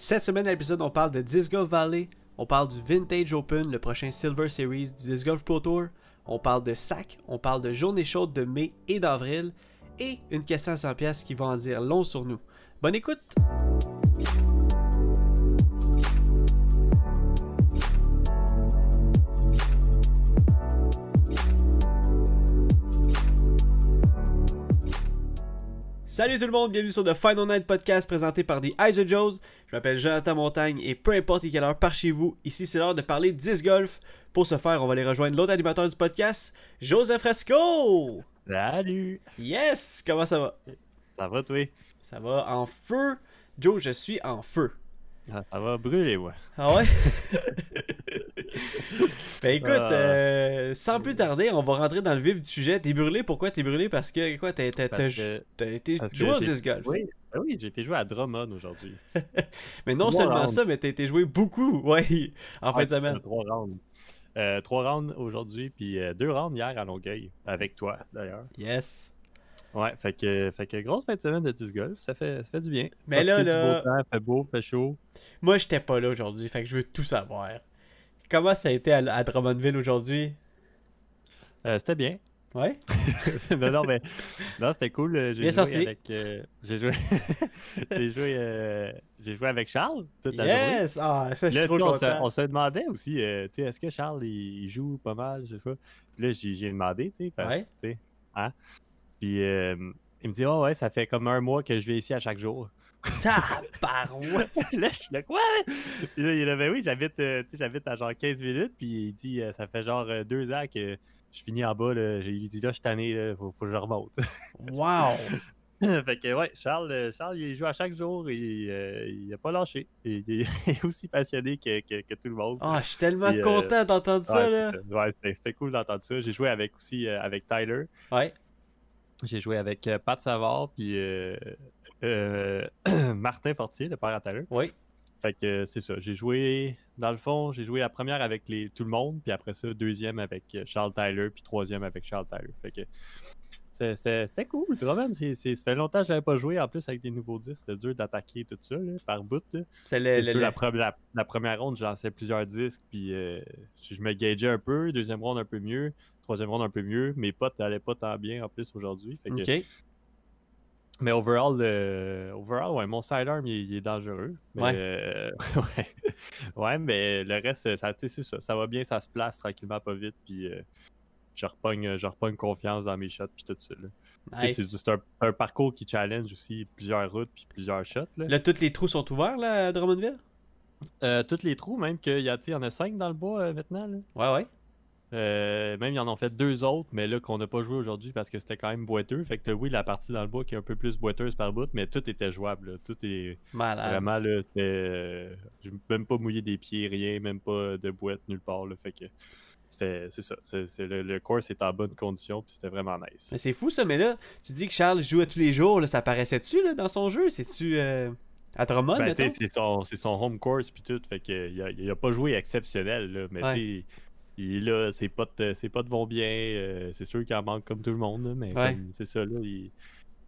Cette semaine à l'épisode, on parle de Disc Golf Valley, on parle du Vintage Open, le prochain Silver Series du Disc Golf Pro Tour, on parle de sac, on parle de journée chaude de mai et d'avril, et une question à 100 pièces qui va en dire long sur nous. Bonne écoute! Salut tout le monde, bienvenue sur The Final Night Podcast présenté par The Eyes of Joes. Je m'appelle Jonathan Montagne et peu importe quelle heure par chez vous, ici c'est l'heure de parler disc golf. Pour ce faire, on va aller rejoindre l'autre animateur du podcast, Joseph Fresco. Salut! Yes! Comment ça va? Ça va, toi? Ça va en feu. Joe, je suis en feu. Ah, ça va brûler, ouais. Ah ouais? ben écoute, Ah. euh, sans plus tarder, on va rentrer dans le vif du sujet. T'es brûlé, pourquoi t'es brûlé? Parce que quoi, t'as été joué au disc golf. Oui, ben oui j'ai été joué à Drummond aujourd'hui. Mais non Trois seulement rounds. ça, mais t'as été joué beaucoup, ouais, en fin de semaine. Trois rounds. Euh, trois rounds aujourd'hui, puis euh, deux rounds hier à Longueuil, avec toi d'ailleurs. Yes. Ouais, fait que, fait que grosse fin de semaine de disc golf, ça fait, ça fait du bien. Mais là, Profiter du là- beau temps, fait beau, fait chaud. Moi, j'étais pas là aujourd'hui, fait que je veux tout savoir. Comment ça a été à, à Drummondville aujourd'hui? Euh, C'était bien. Ouais? non, non, mais non, c'était cool. euh, J'ai Bien joué sorti. avec. euh, j'ai joué. j'ai joué, euh, j'ai joué avec Charles toute la journée. Yes! Ah, ça, je Là, trop on, se, content. on se demandait aussi, tu sais, est-ce que Charles, il, il joue pas mal, je sais pas. Puis là, j'ai demandé, tu sais, Ouais. tu sais, hein. Puis euh, il me dit, oh ouais, ça fait comme un mois que je vais ici à chaque jour. Tabarouette! là, je suis là, quoi? Puis là, il est là, ben oui, j'habite, euh, tu sais, j'habite à genre 15 minutes, puis il dit, euh, ça fait genre euh, deux ans que je finis en bas, là. Il dit, là, je suis tanné, là, faut, faut que je remonte. Wow! fait que, ouais, Charles, Charles, il joue à chaque jour, et euh, il a pas lâché. Il est aussi passionné que, que- que tout le monde. Ah, je suis tellement euh, content d'entendre ça, là. ouais, c'était c'était cool d'entendre ça. J'ai joué avec aussi euh, avec Tyler. Ouais. J'ai joué avec euh, Pat Savard puis euh, euh, Martin Fortier, le père à Tyler. Oui. Fait que c'est ça. J'ai joué, dans le fond, j'ai joué la première avec les, tout le monde, puis après ça, deuxième avec Charles Tyler, puis troisième avec Charles Tyler. Fait que c'était cool. Drummond, c'est- c'est- ça fait longtemps que je n'avais pas joué. En plus, avec des nouveaux disques, c'était dur d'attaquer tout ça, là, par bout. C'est la, pre- la- la première ronde, je lançais plusieurs disques, puis euh, je me gageais un peu. Deuxième ronde, un peu mieux. Troisième ronde, un peu mieux. Mes potes n'allaient pas tant bien en plus aujourd'hui. Mais overall, euh, overall ouais, mon sidearm, il, est- il est dangereux. Mais, Ouais. euh, ouais. Ouais, mais le reste, ça, ça. Ça va bien, ça se place tranquillement, pas vite, puis euh, je, repogne, je repogne confiance dans mes shots, puis tout ça. Nice. C'est un, un parcours qui challenge aussi plusieurs routes, puis plusieurs shots. Là. Là, tous les trous sont ouverts, là, à Drummondville? Euh, tous les trous, même qu'il y, y en a cinq dans le bois euh, maintenant. Là. Ouais, ouais. Euh, même, ils en ont fait deux autres, mais là, qu'on n'a pas joué aujourd'hui parce que c'était quand même boiteux. Fait que oui, la partie dans le bois qui est un peu plus boiteuse par bout, mais tout était jouable. là. Tout est Malade. vraiment, là, c'était. euh, même pas mouillé des pieds, rien, même pas de boîte nulle part. Là, fait que c'est ça. Le, le course est en bonne condition, puis c'était vraiment nice. Mais c'est fou, ça, mais là, tu dis que Charles joue à tous les jours, là, ça paraissait-tu, dans son jeu? C'est-tu euh, à Drummond, Ben, c'est son, son home course puis tout, fait que il a, il a pas joué exceptionnel là, mais Ouais. il là, ses potes, euh, ses potes vont bien, euh, c'est sûr qu'il en manque comme tout le monde, là, mais Ouais. c'est ça là, il-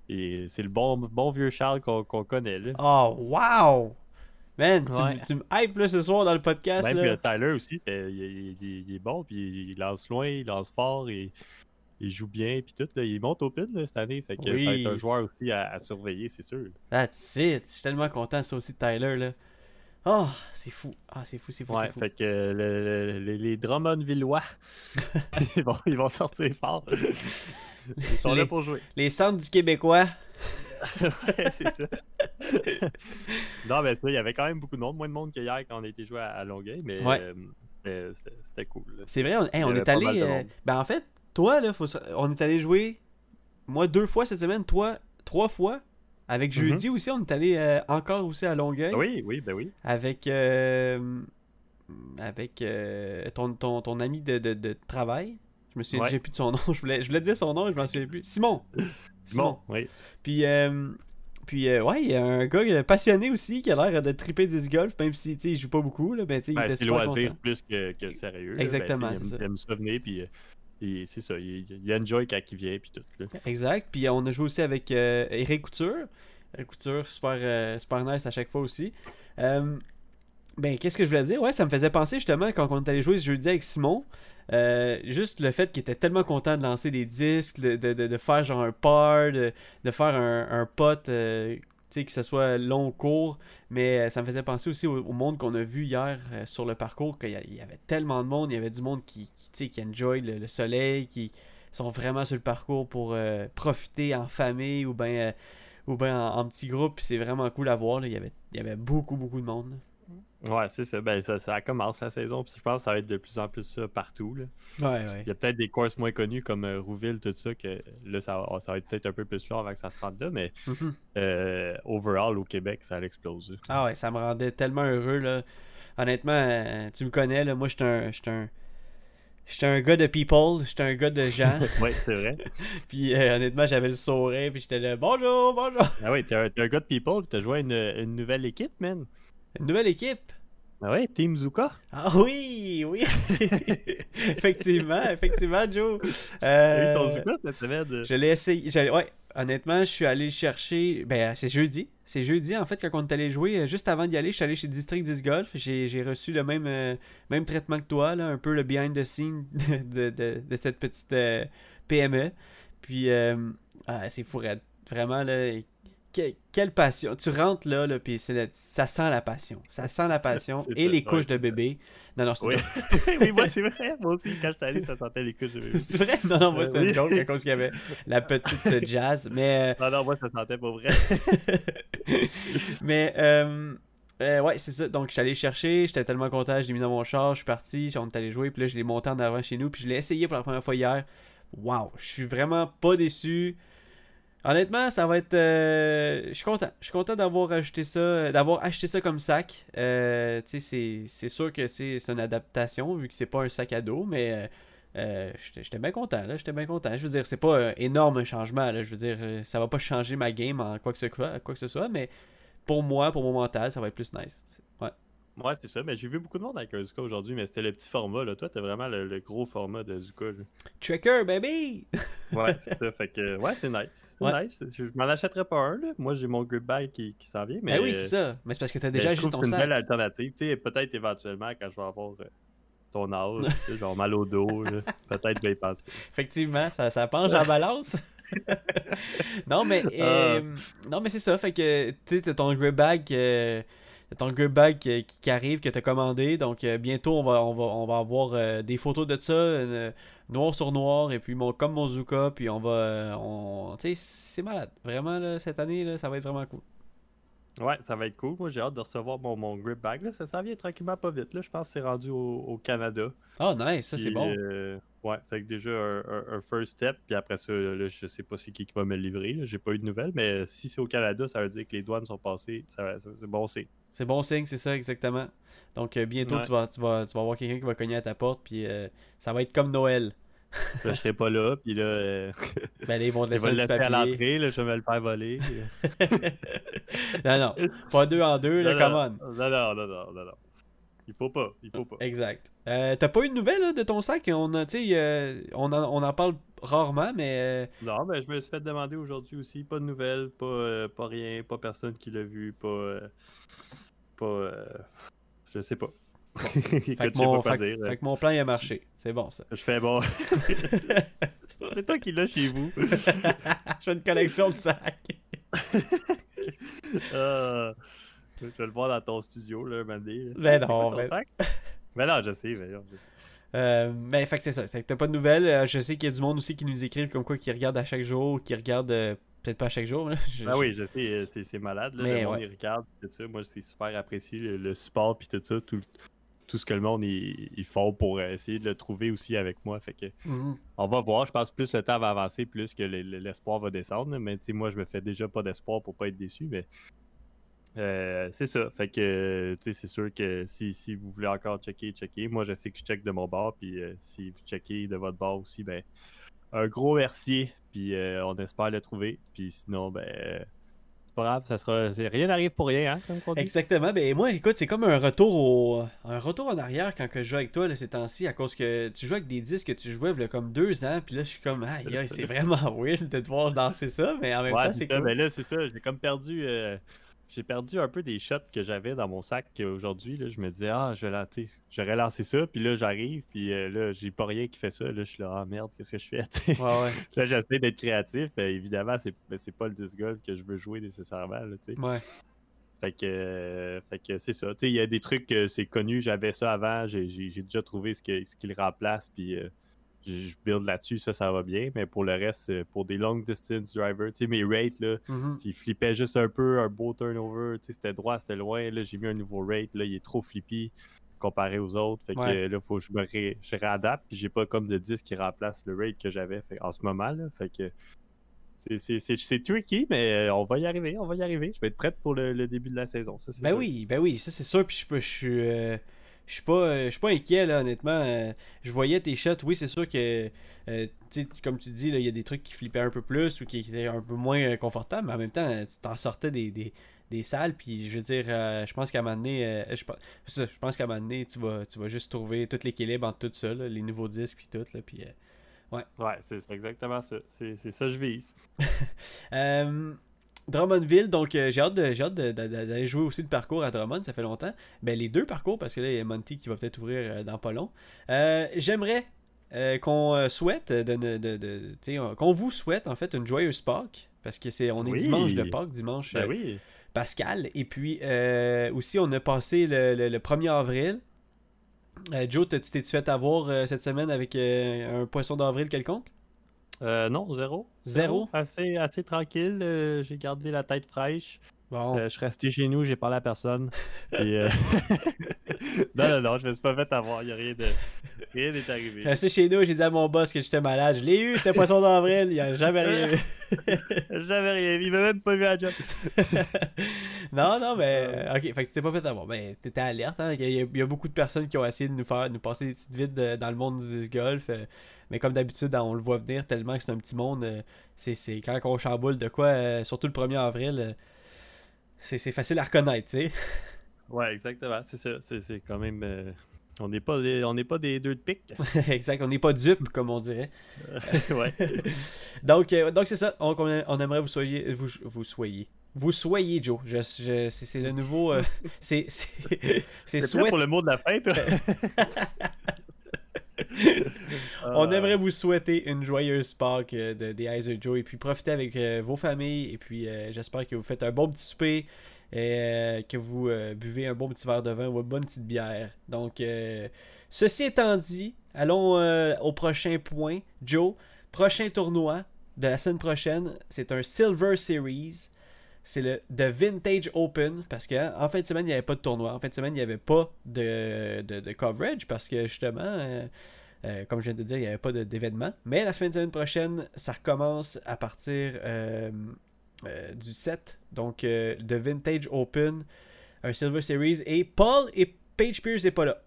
il- c'est le bon, bon vieux Charles qu'on qu'on connaît là. Oh, wow! Man, tu, Ouais. me- tu me hype, là, ce soir, dans le podcast, Même là. le Tyler aussi, il, il- il- il est bon, puis il lance loin, il lance fort, et il joue bien, puis tout, là, il monte au pin là, cette année, fait que ça va être un joueur aussi à, à surveiller, c'est sûr. That's it. Je suis tellement content, ça aussi, de Tyler, là. Oh, c'est fou. Ah, c'est fou, c'est fou, Ouais, c'est fou. fait que euh, le- le- les, les Drummondvillois, ils, vont, ils vont sortir fort. Ils sont Les- là pour jouer. Les centres du Québécois. Ouais, c'est ça. non, mais ça, il y avait quand même beaucoup de monde, moins de monde qu'hier quand on a été joué à, à Longueuil, mais Ouais. euh, c'était- cool. C'est vrai, on, hey, est allé. euh, ben, en fait, toi, là, faut, on est allé jouer, moi, deux fois cette semaine, toi, trois fois. Avec Mhm. jeudi aussi, on est allé euh, encore aussi à Longueuil. Oui, oui, ben oui. Avec. avec euh, ton, ton, ton ami de, de, de travail. Je me souviens Ouais. j'ai plus de son nom. Je voulais, je voulais dire son nom et je m'en souviens plus. Simon. Simon. Bon, oui. Puis, euh, puis euh, ouais, il y a un gars passionné aussi qui a l'air de triper disc golf, même si il joue pas beaucoup. Là, ben, il Ben, était c'est loisir plus que, que sérieux. là. Exactement, Ben, c'est il aime, il ça venir, puis euh, il- c'est ça, il, il enjoy quand il vient, puis tout. là. Exact. Puis on a joué aussi avec Eric Couture. couture, super, super nice à chaque fois aussi. Ben, qu'est-ce que je voulais dire? Ouais, ça me faisait penser justement quand on est allé jouer ce jeudi avec Simon. euh, juste le fait qu'il était tellement content de lancer des disques, de, de- de- faire genre un par, de, faire un, un pot, euh, que ce soit long ou court. Mais euh, ça me faisait penser aussi au, monde qu'on a vu hier euh, sur le parcours, qu'il y, avait tellement de monde, il y avait du monde qui, qui, qui enjoy le, le soleil, qui sont vraiment sur le parcours pour profiter en famille ou ou ben en, petit groupe. C'est vraiment cool à voir. Il, y avait, il y avait beaucoup, beaucoup de monde. Ouais, c'est ça. Ben, ça, ça commence la saison. Puis je pense que ça va être de plus en plus ça partout. Là. Ouais, ouais. Il y a peut-être des courses moins connues comme euh, Rouville, tout ça, que là, ça, va- ça va être peut-être un peu plus long avant que ça se rende là. Mais Mhm. euh, overall, au Québec, ça a explosé. Ah ouais, ça me rendait tellement heureux. Là. Honnêtement, euh, tu me connais. Là, moi, j'étais un. J'étais un... J'étais un gars de people, j'étais un gars de gens, ouais, c'est vrai. puis euh, honnêtement j'avais le sourire, puis j'étais là bonjour, bonjour. Ah ouais, t'es un, un gars de people, puis t'as joué à une, une nouvelle équipe, man. Une nouvelle équipe. Ah ouais, Team Zuka. Ah oui, oui. effectivement, effectivement, Joe. T'as Euh, eu ton Zuka cette semaine? Je l'ai essayé. Ouais, honnêtement, je suis allé chercher. Ben, c'est jeudi. C'est jeudi, en fait, quand on est allé jouer. euh, Juste avant d'y aller, je suis allé chez District 10 Golf. J'ai reçu le même, euh, même traitement que toi, là, un peu le behind the scene de, de, de- de cette petite euh, PME. Puis, euh, ah, c'est fou, raide. Vraiment, là. Que- quelle passion. Tu rentres là, là puis ça sent la passion. Ça sent la passion et les couches de bébé. Non, non, c'est Oui. oui, moi, c'est vrai. Moi aussi, quand j'étais allé, ça sentait les couches de bébé. c'est vrai? Non, non, moi, Euh, c'était une joke à cause qu'il y avait la petite jazz. Mais. euh, Non, non, moi, ça sentait pas vrai. Mais, euh, euh, ouais, c'est ça. Donc, je suis allé chercher, j'étais tellement content, je l'ai mis dans mon char, je suis parti, on est allé jouer, puis là, je l'ai monté en avant chez nous, puis je l'ai essayé pour la première fois hier. Waouh, je suis vraiment pas déçu. Honnêtement, ça va être. euh, je suis content. Je suis content d'avoir acheté ça, d'avoir acheté ça comme sac. Euh, c'est- c'est sûr que c'est c'est une adaptation vu que c'est pas un sac à dos, mais euh, euh, j'étais j'étais bien content. là, J'étais bien content. Je veux dire, c'est pas un énorme changement. Là, je veux dire, ça va pas changer ma game en quoi que ce soit, quoi que ce soit, mais pour moi, pour mon mental, ça va être plus nice. Ouais. C'est ça. Mais j'ai vu beaucoup de monde avec un Zuka aujourd'hui, mais c'était le petit format. Là. Toi, t'as vraiment le, le gros format de Zuka. là. Tracker, baby! Ouais, c'est ça. Fait que, ouais, c'est nice. Ouais. nice. Je m'en achèterais pas un. Là. Moi, j'ai mon grip bag qui, qui s'en vient. Mais Ben oui, c'est ça. Mais c'est parce que t'as mais déjà acheté ton que c'est une sac. belle alternative. Tu sais, peut-être éventuellement, quand je vais avoir euh, ton âge, genre mal au dos, peut-être je vais y penser. Effectivement, ça, ça penche en balance. non, mais, euh, non, mais c'est ça. Fait que tu sais, t'as ton grip bag, t'as ton grip bag qui, arrive, que t'as commandé. Donc, euh, bientôt, on va, on avoir euh, des photos de ça, euh, noir sur noir, et puis mon, comme mon Zuka. Puis on va. on, tu sais, c'est malade. Vraiment, là, cette année, là, ça va être vraiment cool. Ouais, ça va être cool. Moi, j'ai hâte de recevoir mon, mon grip bag. Là. Ça s'en vient tranquillement pas vite. Là. Je pense que c'est rendu au, au Canada. Oh, nice, ça, c'est bon. euh, ouais, fait que déjà un, un- un first step. Puis après ça, là, je sais pas c'est qui qui va me le livrer. J'ai pas eu de nouvelles. Mais si c'est au Canada, ça veut dire que les douanes sont passées. Ça, ça- c'est bon, c'est. C'est bon signe, c'est ça, exactement. Donc, euh, bientôt, Ouais. tu, vas, tu, vas, tu vas avoir quelqu'un qui va cogner à ta porte, puis euh, ça va être comme Noël. Là, je serai pas là. Puis là, euh, Ben là, ils vont te ils laisser vont le laisser à papier. l'entrée. Là, je vais me le faire voler. non, non, pas deux en deux, là, come non, on. non, non, non, non, non, non. Il faut pas. Il faut pas. Exact. Euh, T'as pas eu de nouvelles là, de ton sac? On, a, tu sais, euh, on, en, on en parle rarement, mais... euh, Non, mais je me suis fait demander aujourd'hui aussi. Pas de nouvelles, pas, euh, pas rien, pas personne qui l'a vu, pas. pas. je sais pas. Fait, que mon, pas fait, dire. fait que mon plan, il a marché. C'est bon, ça. Je fais bon. C'est toi qui l'as chez vous. Je fais une collection de sacs. Ah, je vais le voir dans ton studio, là, donné, là. Ben non, ton ben- sac? Ben non, je sais, ben non, je sais. Euh, mais fait que c'est ça. C'est que t'as pas de nouvelles. Euh, je sais qu'il y a du monde aussi qui nous écrivent comme quoi qui regarde à chaque jour, qui regarde euh, peut-être pas à chaque jour. Là. Je- Ah je- oui, je sais, euh, c'est- c'est malade. Là, Mais le monde, ouais. il regarde, tout ça. Moi, c'est super apprécié, le, le support, puis tout ça, tout, tout ce que le monde, ils font pour essayer de le trouver aussi avec moi. Fait que, Mhm. on va voir. Je pense que plus le temps va avancer, plus que le- le- l'espoir va descendre. Mais moi, je me fais déjà pas d'espoir pour pas être déçu. Mais euh, c'est ça. Fait que, c'est sûr que si, si vous voulez encore checker, checker. Moi, je sais que je check de mon bord. Puis euh, si vous checkez de votre bord aussi, ben, un gros merci. Puis euh, on espère le trouver. Puis sinon, ben, c'est pas grave, ça sera. Rien n'arrive pour rien, hein, comme. Exactement. Ben moi, écoute, c'est comme un retour au un retour en arrière quand que je joue avec toi là, ces temps-ci, à cause que tu joues avec des disques que tu jouais il y a comme deux ans, puis là je suis comme aïe, aïe, c'est vraiment weird de devoir danser ça, mais en même Ouais, temps c'est cool. Mais là, c'est ça. J'ai comme perdu. euh, J'ai perdu un peu des shots que j'avais dans mon sac aujourd'hui. Je me disais, ah, je vais la- tu sais, j'aurais lancé ça. Puis là, j'arrive. Puis euh, là, j'ai pas rien qui fait ça. Là, je suis là, ah merde, qu'est-ce que je fais? Ouais, ouais. Là, j'essaie d'être créatif. Euh, évidemment, c'est ben, c'est pas le disc golf que je veux jouer nécessairement. là. Ouais. Fait que, euh, fait que c'est ça. Il y a des trucs que c'est connu, j'avais ça avant, j'ai déjà trouvé ce, que, ce qui le remplace, puis euh, je build là-dessus, ça, ça va bien. Mais pour le reste, euh, pour des long distance drivers, tu sais, mes rates, là, qui flippaient juste un peu, un beau turnover, tu sais, c'était droit, c'était loin. Là, j'ai mis un nouveau rate, là, il est trop flippy comparé aux autres. Fait que Ouais. là, faut que je me ré- je réadapte, puis j'ai pas comme de disque qui remplace le rate que j'avais en ce moment, là. Fait que c'est- c'est c'est- c'est tricky, mais euh, on va y arriver, on va y arriver. Je vais être prête pour le, le début de la saison, ça, Ben sûr. oui, ben oui, ça c'est sûr. Puis je peux- je suis, euh, je suis pas, euh, je suis pas inquiet là, honnêtement. Euh, je voyais tes shots. Oui, c'est sûr que, euh, comme tu dis, il y a des trucs qui flippaient un peu plus ou qui étaient un peu moins confortables, mais en même temps, tu t'en sortais des, des, des salles. Puis je veux dire, euh, je pense qu'à un moment donné, euh, je, je pense qu'à un moment donné, tu vas, tu vas juste trouver tout l'équilibre entre tout ça, là, les nouveaux disques puis tout là. Puis, euh, Ouais, c'est exactement ça. C'est c'est ça que je vise. Drummondville, donc euh, j'ai hâte, d'aller jouer aussi le parcours à Drummond, ça fait longtemps. Ben, les deux parcours, parce que là, il y a Monty qui va peut-être ouvrir euh, dans pas long. Euh, J'aimerais qu'on souhaite, de, de- de- qu'on vous souhaite en fait une joyeuse Pâques, parce que c'est on est Oui. dimanche de Pâques, dimanche Ben oui. Pascal. Et puis aussi, on a passé le, le- le 1er avril. Joe, tu t'es-tu fait avoir cette semaine avec un poisson d'avril quelconque? Euh, non, zéro. Zéro? Assez, assez tranquille. euh, j'ai gardé la tête fraîche. Bon. Euh, je suis resté chez nous, j'ai parlé à personne. Et, euh, non, non, non, je me suis pas fait avoir. Il a rien de. Rien n'est arrivé. Je suis resté chez nous, j'ai dit à mon boss que j'étais malade. Je l'ai eu, c'était poisson d'avril, il n'y a jamais rien eu. J'avais rien vu. Il m'a même pas vu à job. non, non, mais. Ok, fait que tu t'es pas fait avoir. Ben, t'étais alerte, hein. Il y, a, il y a beaucoup de personnes qui ont essayé de nous faire nous passer des petites vides dans le monde du golf. Mais comme d'habitude, on le voit venir tellement que c'est un petit monde. euh, c'est, c'est quand on chamboule de quoi, euh, surtout le 1er avril, euh, c'est, c'est facile à reconnaître, tu sais. Ouais, exactement. C'est ça. C'est c'est quand même. euh, on n'est pas, des- on n'est pas des deux de pique. exact, on n'est pas dupes, comme on dirait. ouais. donc, euh, donc c'est ça. On, on- aimerait vous soyez. Vous, vous soyez. Vous soyez, Joe. Je, je- c'est, le nouveau. euh, c'est, c'est, c'est C'est prêt souhait pour le mot de la fin, toi? On Euh, aimerait vous souhaiter une joyeuse Pâques euh, de, des Eyes of Joe et puis profitez avec euh, vos familles et puis euh, j'espère que vous faites un bon petit souper et euh, que vous buvez un bon petit verre de vin ou une bonne petite bière. Donc, ceci étant dit, allons au prochain point. Joe, prochain tournoi de la semaine prochaine, c'est un Silver Series. C'est le The Vintage Open parce qu'en en fin de semaine, il n'y avait pas de tournoi. En fin de semaine, il n'y avait pas de, de, de coverage parce que justement, euh, euh, comme je viens de dire, il n'y avait pas de- d'événement. Mais la semaine, semaine prochaine, ça recommence à partir euh, du 7. Donc, The Vintage Open, un Silver Series. Et Paul et Paige Pierce n'est pas là.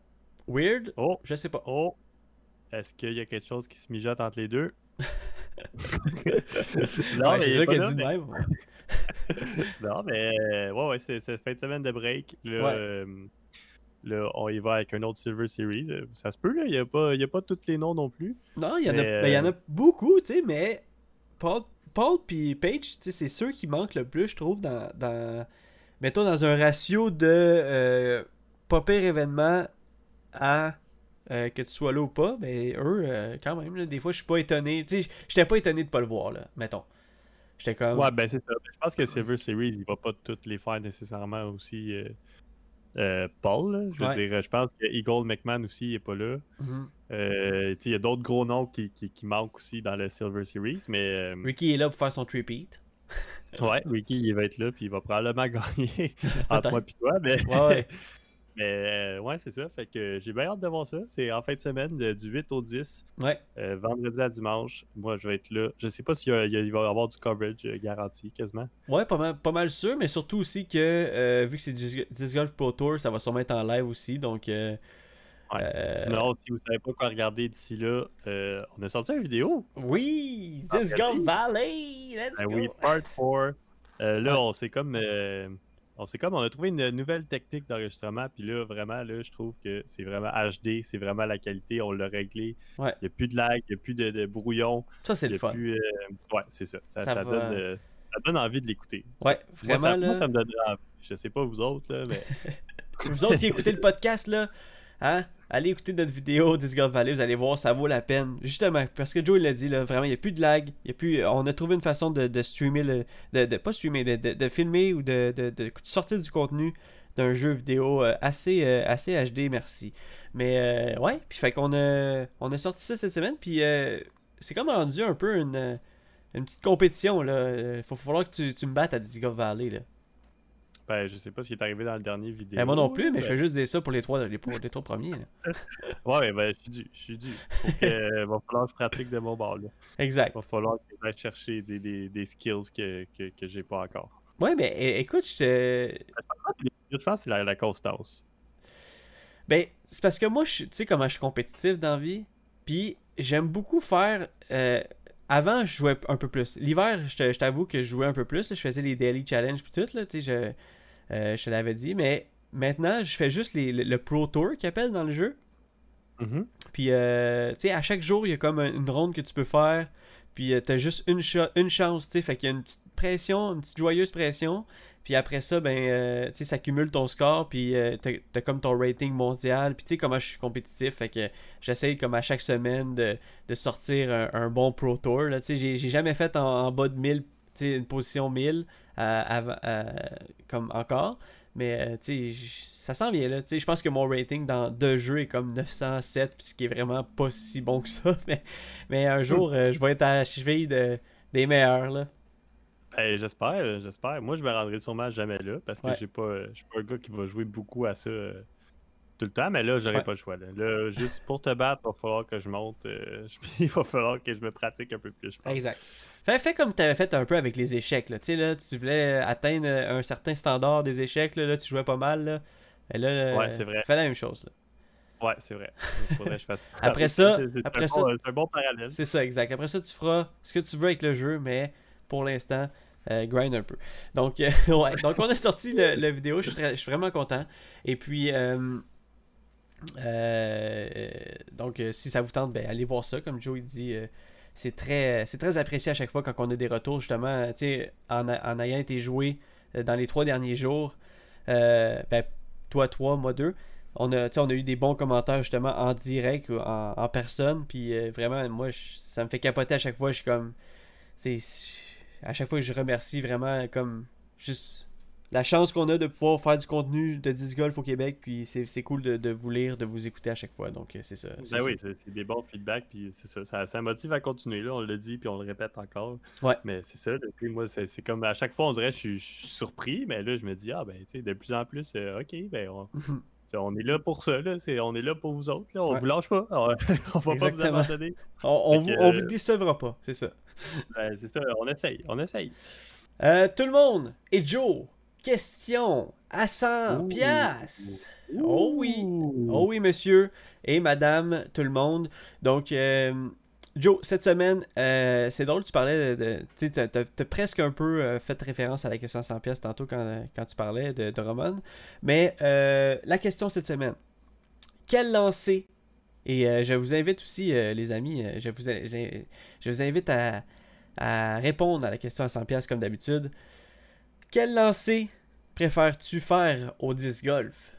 Weird? Oh, Je sais pas. oh. Est-ce qu'il y a quelque chose qui se mijote entre les deux? Ouais, c'est il est ça qu'elle dit de mais- même. Non, mais ouais, ouais, c'est c'est fin de semaine de break. Là, Ouais. euh, là, on y va avec un autre Silver Series. Ça se peut, là. Il n'y a, pas- y a pas tous les noms non plus. Non, il y, en a, Mais, ben, y en a euh, beaucoup, tu sais, mais Paul, Paul puis sais, c'est ceux qui manquent le plus, je trouve, dans, dans mettons, dans un ratio de euh, pas pire événement à euh, que tu sois là ou pas, mais eux, euh, quand même, là, des fois, je suis pas étonné. Tu sais, j'étais pas étonné de pas le voir, là, mettons. J'étais comme. Ouais, ben c'est ça. Je pense que Silver Series, il va pas toutes les faire nécessairement aussi. euh, Paul, là. je veux Ouais. dire, je pense que Eagle McMahon aussi il est pas là. Sais, il y a d'autres gros noms qui, qui, qui manquent aussi dans le Silver Series, mais Ricky est là pour faire son repeat. ouais, Ricky il va être là, puis il va probablement gagner entre moi et toi, mais, Ouais, ouais. mais euh, ouais, c'est ça. Fait que j'ai bien hâte de voir ça. C'est en fin de semaine, de- du 8 au 10, Ouais. euh, vendredi à dimanche. Moi, je vais être là. Je sais pas s'il va y avoir du coverage euh, garanti, quasiment. Ouais, pas mal, pas mal sûr, mais surtout aussi que euh, vu que c'est du Disc Golf Pro Tour, ça va sûrement être en live aussi, donc Ouais. Sinon, si vous savez pas quoi regarder d'ici là, euh, on a sorti une vidéo. oui, Ah, Disc. Golf Valley, let's Ben go. oui, part 4 Euh, là, Ouais. on s'est comme. On s'est comme. On a trouvé une nouvelle technique d'enregistrement. Puis là, vraiment, là, je trouve que c'est vraiment HD. C'est vraiment la qualité. On l'a réglé. Ouais. Il n'y a plus de lag. Il n'y a plus de, de brouillon. Ça, c'est le fun. plus, euh, Ouais, c'est ça. Ça, Ça ça va. donne, euh, ça donne envie de l'écouter. Ouais, Moi, vraiment, moi, ça me donne envie. Je sais pas vous autres, là, mais. Vous autres qui écoutez le podcast, là, hein, allez écouter notre vidéo Disc Golf Valley, vous allez voir, ça vaut la peine. Justement, parce que Joe l'a dit, là, vraiment, il n'y a plus de lag. Y a plus, on a trouvé une façon de, streamer, le, de, pas streamer, de, filmer ou de, sortir du contenu d'un jeu vidéo euh, assez, euh, assez HD, merci. Mais euh, ouais, puis fait qu'on a, on a sorti ça cette semaine, puis euh, c'est comme rendu un peu une, euh, petite compétition, là. Il faut falloir que tu, me battes à Disc Golf Valley, là. Ben, je sais pas ce qui est arrivé dans le dernier vidéo. Eh, moi non plus, mais je ben, fais juste dire ça pour les trois, les, pour les trois premiers. Ouais, ben, je suis dû. Je suis dû. Faut que, va falloir que je pratique de mon bord, là. Exact. Va falloir que j'aille chercher des, des, des skills que, que, que j'ai pas encore. Ouais, mais é- écoute, je te. Je pense que c'est la, la constance. Ben, c'est parce que moi, tu sais comment je suis compétitif dans la vie. Puis j'aime beaucoup faire. euh, Avant, je jouais un peu plus. L'hiver, je t'avoue que je jouais un peu plus. Je faisais les daily challenges puis tout, là, je, euh, je te l'avais dit. Mais maintenant, je fais juste les- le, le Pro Tour qu'ils appellent dans le jeu. Mhm. Puis, euh, tu sais, à chaque jour, il y a comme un- une ronde que tu peux faire. Puis, euh, t'as juste une, une chance, tu sais. Fait qu'il y a une petite pression, une petite joyeuse pression. Puis après ça, ben, euh, tu sais, ça cumule ton score. Puis, euh, t'as t'as comme ton rating mondial. Puis, tu sais, comment je suis compétitif. Fait que j'essaye, comme à chaque semaine, de, de sortir un, un bon Pro Tour. Tu sais, j'ai- jamais fait en, en bas de 1000, tu sais, une position 1000 euh, avant- comme encore. Mais tu sais, ça s'en vient là. Tu sais, je pense que mon rating dans deux jeux est comme 907, puis ce qui est vraiment pas si bon que ça. Mais, mais un jour, je vais être à la cheville de, des meilleurs là. Ben, j'espère, euh, j'espère. Moi, je me rendrai sûrement jamais là parce que Ouais. j'ai pas, euh, je suis pas un gars qui va jouer beaucoup à ça euh, tout le temps, mais là, j'aurais Ouais. pas le choix. Là. Là, juste pour te battre, il va falloir que je monte. euh, il va falloir que je me pratique un peu plus, je pense. Exact. Fais, fais comme tu avais fait un peu avec les échecs. Là. Tu sais, là, tu voulais atteindre un certain standard des échecs. Là, là tu jouais pas mal. Là. Et là, euh, Ouais, c'est vrai. Fais la même chose. là. Ouais, c'est vrai. Il faudrait que je fasse Après ça- C'est- après un ça- bon- C'est un bon parallèle. C'est ça, exact. Après ça, tu feras ce que tu veux avec le jeu, mais pour l'instant, euh, grind un peu. Donc, euh, ouais. Donc, on a sorti le, le vidéo. Je suis, vraiment content. Et puis, euh, donc, si ça vous tente, ben, allez voir ça. Comme Joe il dit, c'est très, très apprécié à chaque fois quand on a des retours, justement. En, en ayant été joué dans les trois derniers jours, ben, toi, toi, moi, deux. On a, on a eu des bons commentaires justement en direct en, en personne. Puis vraiment, moi, ça me fait capoter à chaque fois. Je suis comme. À chaque fois je remercie vraiment comme juste la chance qu'on a de pouvoir faire du contenu de 10 golf au Québec. Puis c'est cool de, de vous lire, de vous écouter à chaque fois. Donc euh, c'est ça. Ben oui, c'est des bons feedbacks, puis c'est ça, ça. ça motive à continuer, là, on le dit, puis on le répète encore. Ouais. Mais c'est ça, depuis moi, c'est comme à chaque fois, on dirait, je suis, je suis surpris, mais là, je me dis, ah, ben, tu sais, de plus en plus, euh, ok, ben, on, on est là pour ça, là, c'est- on est là pour vous autres, là, on Ouais. vous lâche pas, on, on va pas vous abandonner. on, on, vous, on euh, vous décevra pas. C'est ça. Ben, c'est ça, on essaye, on essaye. Euh, tout le monde et Joe, question à 100 Ouh. piastres. Oh oui. Oh oui, monsieur et madame, tout le monde. Donc, euh, Joe, cette semaine, euh, c'est drôle, tu parlais de. tu t'as presque un peu fait référence à la question à 100 pièces tantôt quand, quand tu parlais de, de Roman. Mais la question cette semaine quel lancer Et euh, je vous invite aussi, euh, les amis, euh, je, vous, je, je vous invite à, à répondre à la question à 100 pièces comme d'habitude. Quel lancer préfères-tu faire au disc golf?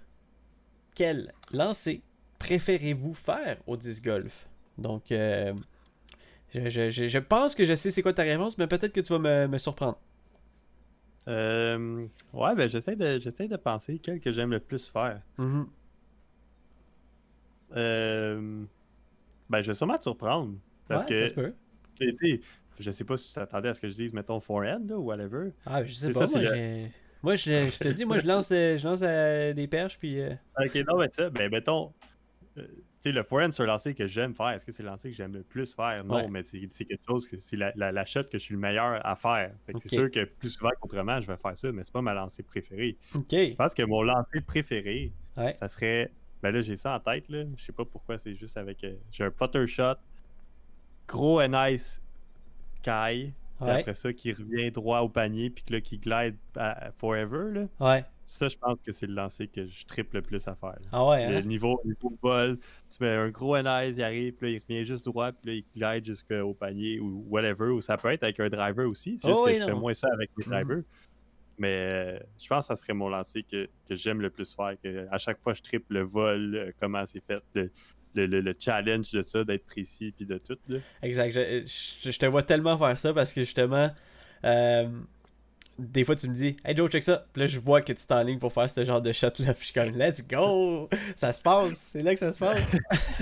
Quel lancer préférez-vous faire au disc golf? Donc, euh, je, pense que je sais c'est quoi ta réponse, mais peut-être que tu vas me, me surprendre. Ouais, ben, j'essaie de, de penser quel que j'aime le plus faire. Mhm. Euh, ben, je vais sûrement te surprendre. Parce Ouais, que, ça se peut. tu sais, je sais pas si tu t'attendais à ce que je dise, mettons, forehand, là, ou whatever. Ah, je sais pas. ça, moi, je, je te dis, moi, je lance, euh, je lance euh, des perches, puis. euh, Ok, non, mais ça, ben, mettons, euh, tu sais, le forehand, c'est un lancer que j'aime faire. Est-ce que c'est le lancer que j'aime le plus faire? Non, Ouais. mais c'est quelque chose que c'est la, la, la shot que je suis le meilleur à faire. C'est sûr que plus souvent qu'autrement, je vais faire ça, mais c'est pas ma lancée préférée. Ok. Je pense que mon lancer préféré, Ouais. ça serait. Ben là, j'ai ça en tête, là. Je sais pas pourquoi, c'est juste avec. euh, j'ai un putter shot, gros and nice sky, puis après ça, qui revient droit au panier, puis que là, qui glide à forever. Là. Ouais. Ça, je pense que c'est le lancer que je triple le plus à faire. Ah ouais, Le hein? niveau, niveau vol, tu mets un gros NIS, il arrive, puis là, il revient juste droit, puis là, il glide jusqu'au panier ou whatever. Ou ça peut être avec un driver aussi. C'est juste Oh que oui, je fais moins ça avec les Mhm. drivers. Mais euh, je pense que ça serait mon lancer que, que j'aime le plus faire. Que à chaque fois, je triple le vol, euh, comment c'est fait, le, le- le- le challenge de ça, d'être précis, puis de tout. Là. Exact. Je, je- je te vois tellement faire ça parce que justement, euh, des fois tu me dis, Hey Joe, check ça. Puis là, je vois que tu t'enlignes pour faire ce genre de shot-là. Puis je suis comme, Let's go! Ça se passe. C'est là que ça se passe.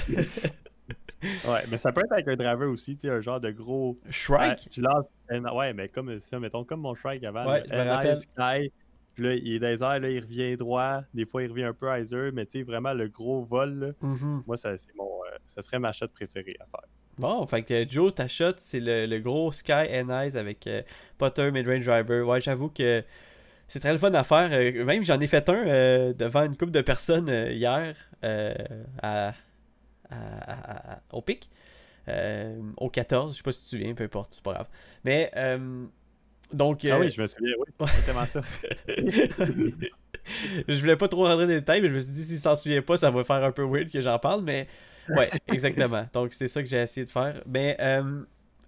Ouais, mais ça peut être avec un driver aussi, tu sais, un genre de gros. Shrike? Ouais, tu lances. Ouais, mais comme ça, mettons, comme mon Shrike avant. Ouais, je me rappelle. sky, Puis là, il est airs, là, il revient droit. Des fois, il revient un peu hyzer, mais tu sais, vraiment, le gros vol, là, Mhm. moi, ça, c'est mon, euh, ça serait ma shot préférée à faire. Bon, fait que Joe, ta shot, c'est le, le gros Sky and Eyes avec euh, Potter Midrange Driver. Ouais, j'avoue que c'est très le fun à faire. Euh, même, j'en ai fait un euh, devant une couple de personnes euh, hier euh, à, à- à- à- au pic. Euh, au 14, je sais pas si tu te souviens, peu importe, c'est pas grave. Mais, euh, donc. Ah euh, oui, je me souviens, oui, c'est tellement ça. je voulais pas trop rentrer dans les détails, mais je me suis dit, s'il s'en souvient pas, ça va faire un peu weird que j'en parle, mais ouais, exactement. Donc, c'est ça que j'ai essayé de faire. Mais,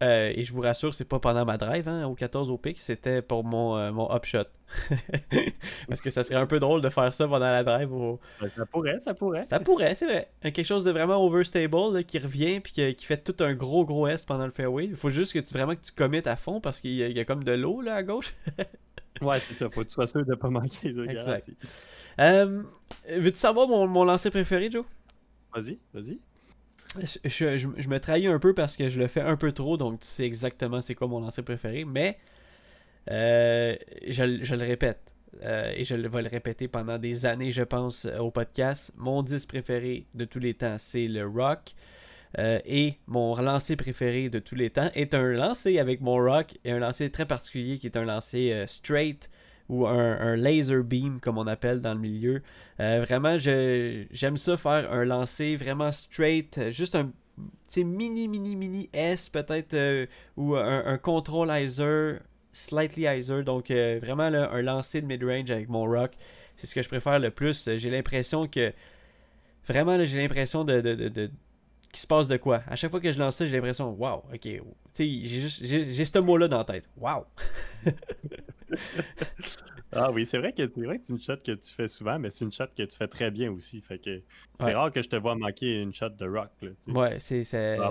euh, euh, et je vous rassure, c'est pas pendant ma drive, hein, au 14 au pic, c'était pour mon, euh, mon upshot. Parce que ça serait un peu drôle de faire ça pendant la drive. au- ça pourrait, ça pourrait. Ça pourrait, c'est vrai. Quelque chose de vraiment overstable là, qui revient puis qui fait tout un gros gros S pendant le fairway. Il faut juste que tu vraiment que tu committes à fond parce qu'il y, a- il y a comme de l'eau là à gauche. Ouais, c'est ça. Faut que tu sois sûr de pas manquer les Exact. Euh, Veux-tu savoir mon, mon lancer préféré, Joe? Vas-y, vas-y. Je, me trahis un peu parce que je le fais un peu trop, donc tu sais exactement c'est quoi mon lancer préféré, mais euh, je, le- répète. euh, et je vais le répéter pendant des années, je pense, euh, au podcast. Mon 10 préféré de tous les temps, c'est le rock. Et mon lancer préféré de tous les temps est un lancer avec mon rock et un lancer très particulier qui est un lancer straight ou un, laser beam comme on appelle dans le milieu. Euh, vraiment, j'aime ça faire un lancer vraiment straight, euh, juste un mini, mini, mini S peut-être, euh, ou un, un slightly hyzer. Donc euh, vraiment là, un lancer de mid-range avec mon rock, c'est ce que je préfère le plus. J'ai l'impression que, vraiment j'ai l'impression de, de, de- de- qu'il se passe de quoi. À chaque fois que je lance ça, j'ai l'impression, wow, ok, j'ai juste, j'ai ce mot-là dans la tête, wow. Ah oui, c'est vrai que c'est vrai que c'est une shot que tu fais souvent, mais c'est une shot que tu fais très bien aussi. Fait que c'est Ouais. rare que je te vois manquer une shot de rock. Là. Ouais, c'est, c'est... Ah.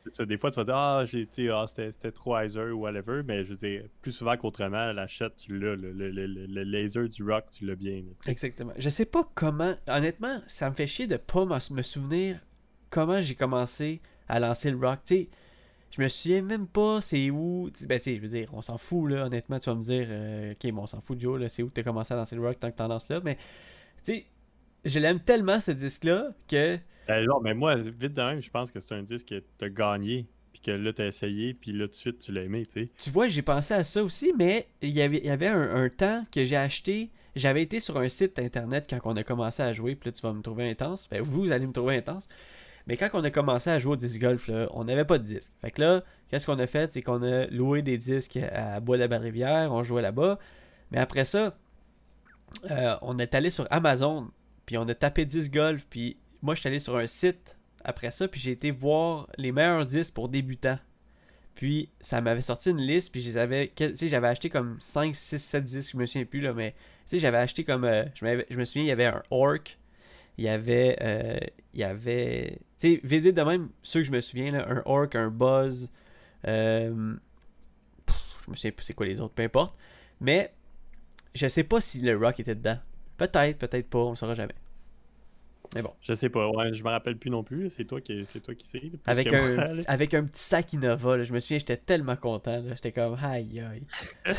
C'est ça. Des fois, tu vas dire Ah, j'ai, ah, c'était, trop hyzer ou whatever, mais je veux dire, plus souvent qu'autrement, la shot, tu l'as. Le, le, le, le- laser du rock, tu l'as bien. là. Exactement. Je sais pas comment. Honnêtement, ça me fait chier de pas me souvenir comment j'ai commencé à lancer le rock. Tu sais, je me souviens même pas c'est où. Ben, tu sais, je veux dire, on s'en fout là. Honnêtement, tu vas me dire, euh, ok, bon, on s'en fout, Joe, là, c'est où que t'as commencé à lancer le rock tant que t'en lances là. Mais, tu sais, je l'aime tellement ce disque-là que. Ben, genre, mais moi, vite de même, je pense que c'est un disque que t'as gagné, puis que là, t'as essayé, puis là, tout de suite, tu l'as aimé, tu sais. Tu vois, j'ai pensé à ça aussi, mais il y avait, y avait un, un temps que j'ai acheté. J'avais été sur un site internet quand on a commencé à jouer, puis là tu vas me trouver intense. Ben vous, vous allez me trouver intense. Mais quand on a commencé à jouer au disc golf, là, on n'avait pas de disque. Fait que là, qu'est-ce qu'on a fait? C'est qu'on a loué des disques à Bois-la-Rivière, on jouait là-bas. Mais après ça, euh, on est allé sur Amazon, puis on a tapé disc golf, puis moi je suis allé sur un site après ça, puis j'ai été voir les meilleurs disques pour débutants. Puis ça m'avait sorti une liste, puis je les avais. Tu sais, j'avais acheté comme 5, 6, 7 disques, je me souviens plus, là, mais j'avais acheté comme. euh, je, je me souviens, il y avait un Orc, il y avait. euh, il y avait. Tu sais, vite vite de même, ceux que je me souviens, là, un Orc, un Buzz. euh, pff, je me souviens plus c'est quoi les autres, peu importe. Mais je sais pas si le Rock était dedans. Peut-être, peut-être pas, on le saura jamais. Mais bon. Je sais pas, ouais, je me rappelle plus non plus. C'est toi qui, c'est toi qui sais. Avec un, moi, avec un petit sac Innova, là, je me souviens, j'étais tellement content. là, J'étais comme, aïe aïe.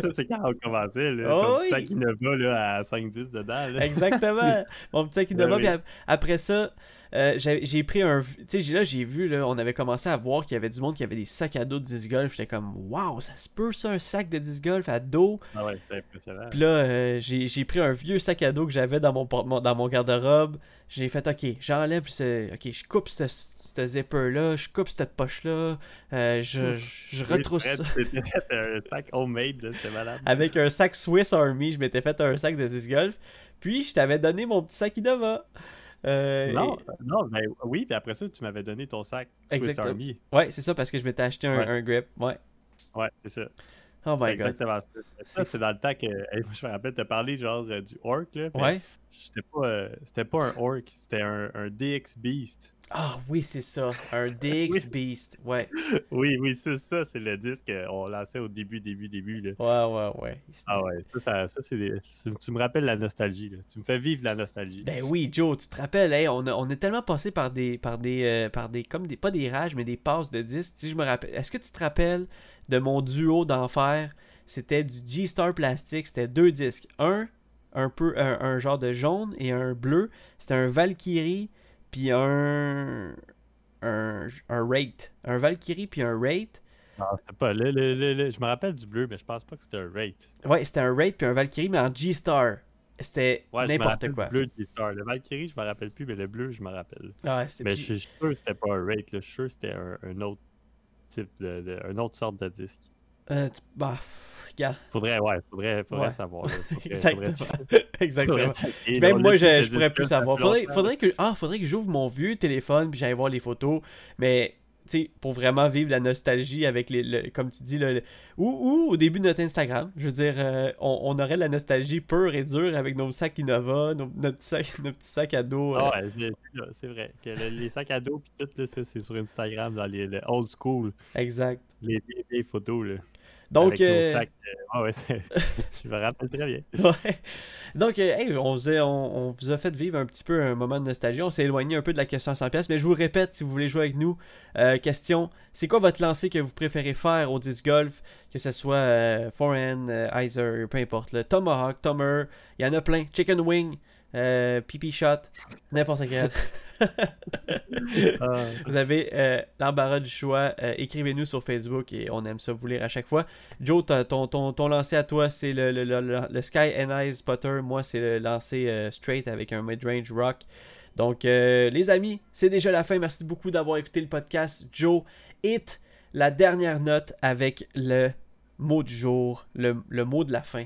Ça, c'est quand on commençait, là. Oh ton oui. petit sac Innova, là, à 5-10 dedans, là. Exactement. Mon petit sac Innova. Puis ap- après ça, euh, j'ai pris un. Tu sais, là, j'ai vu, là, on avait commencé à voir qu'il y avait du monde qui avait des sacs à dos de disc golf. J'étais comme, waouh, ça se peut, ça, un sac de disc golf à dos? Ah ouais, c'est impressionnant. Puis là, euh, j'ai j'ai pris un vieux sac à dos que j'avais dans mon, dans mon garde-robe. J'ai fait, ok, j'enlève ce. Ok, je coupe ce, ce zipper-là, je coupe cette poche-là, euh, je, je, retrousse ça. un sac homemade, c'était malade. Avec un sac Swiss Army, je m'étais fait un sac de disc golf. Puis, je t'avais donné mon petit sac Innova. Euh, Non, non, ben oui, puis après ça, tu m'avais donné ton sac Swiss Exactement. Army. Ouais, c'est ça, parce que je m'étais acheté un, Ouais. un grip. Ouais. Ouais, c'est ça. Oh my god. exactement ça. Ça, c'est dans le temps que. hey, je me rappelle, t'as parlé genre euh, du orc, là. mais Ouais. C'était pas, euh, pas un orc, c'était un, un DX Beast. Ah oui, c'est ça. Un DX. Beast. Ouais. Oui, oui, c'est ça, c'est le disque qu'on lançait au début, début, début, là. Ouais, ouais, ouais. Ah ouais, ça, ça, ça, c'est des... Tu me rappelles la nostalgie, là. Tu me fais vivre la nostalgie. Ben oui, Joe, tu te rappelles, hey, on, a, on est tellement passé par des, par des, euh, par des, comme des, pas des rages, mais des passes de disques. Si je me rappelle, est-ce que tu te rappelles de mon duo d'enfer? C'était du G-Star plastique, c'était deux disques, un, un peu, un, un genre de jaune et un bleu. C'était un Valkyrie puis un, un, un Rate, un Valkyrie puis un Rate. Non, c'était pas. Le, le- le- le- Je me rappelle du bleu, mais je pense pas que c'était un rate. Ouais, c'était un Rate puis un Valkyrie mais en G-Star. C'était Ouais, n'importe quoi. du bleu de Star. Le Valkyrie, je me rappelle plus, mais le bleu, je me rappelle. Ah, Mais je suis sûr que c'était pas un rate. Je suis sûr que c'était un, un autre type de, de- une autre sorte de disque. Euh, tu- bah, regarde. Faudrait, ouais, faudrait, faudrait Ouais. savoir. Faudrait- Exactement. faudrait- Exactement. faudrait checker, Même moi, je, je pourrais plus savoir. Faudrait, faudrait que, ah, faudrait que j'ouvre mon vieux téléphone puis j'aille voir les photos. Mais, tu sais, pour vraiment vivre la nostalgie avec les, le- comme tu dis, le, le- ou, ou au début de notre Instagram. Je veux dire, euh, on, on aurait la nostalgie pure et dure avec nos sacs Innova, nos, notre, sac, nos petits sacs à dos. euh, Ah ouais, c'est- vrai. Que les sacs à dos pis tout, c'est sur Instagram dans les, le old school. Exact. Les vieilles photos, là. Donc, euh, sacs. euh, ah ouais, je me rappelle très bien. Ouais. Donc, euh, hey, on, vous a, on, on vous a fait vivre un petit peu un moment de nostalgie. On s'est éloigné un peu de la question à 100$. pièces, Mais je vous répète, si vous voulez jouer avec nous, euh, question c'est quoi votre lancer que vous préférez faire au disc golf? Que ce soit euh, Forehand, euh, Iser, peu importe. Le Tomahawk, Tomer, il y en a plein. Chicken Wing, euh, PP Shot, n'importe quel. Ah, Vous avez euh, l'embarras du choix. Euh, Écrivez-nous sur Facebook et on aime ça vous lire à chaque fois. Joe, t'as- ton, ton, ton lancer à toi, c'est le, le, le, le- le Sky Eyes Putter. Moi, c'est le lancer euh, straight avec un mid-range rock. Donc, euh, les amis, c'est déjà la fin. Merci beaucoup d'avoir écouté le podcast. Joe, hit la dernière note avec le mot du jour, le, le mot de la fin.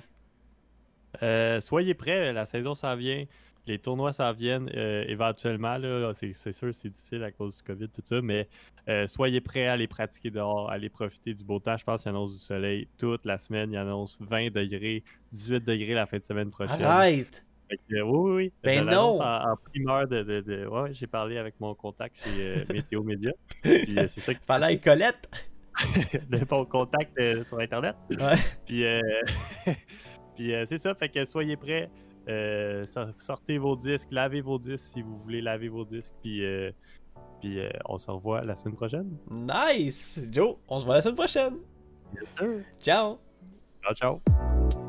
Euh, soyez prêts, la saison s'en vient, les tournois s'en viennent euh, éventuellement. Là, c'est, c'est sûr c'est difficile à cause du COVID, tout ça, mais euh, soyez prêts à les pratiquer dehors, à les profiter du beau temps. Je pense qu'ils annoncent du soleil toute la semaine. Ils annoncent 20 degrés, 18 degrés la fin de semaine prochaine. Arrête! Que, oui, oui, oui. Ben non! En, en primeur de. de, de- ouais, j'ai parlé avec mon contact chez Météo Média. Puis c'est ça qui Fallait Colette! le bon contact sur Internet. Ouais. Puis, puis euh, c'est ça, fait que soyez prêts. euh, sor- sortez vos disques, lavez vos disques si vous voulez laver vos disques. Puis, euh, puis on se revoit la semaine prochaine. Nice! Joe, on se voit la semaine prochaine! Bien sûr. Ciao! Ciao, ciao.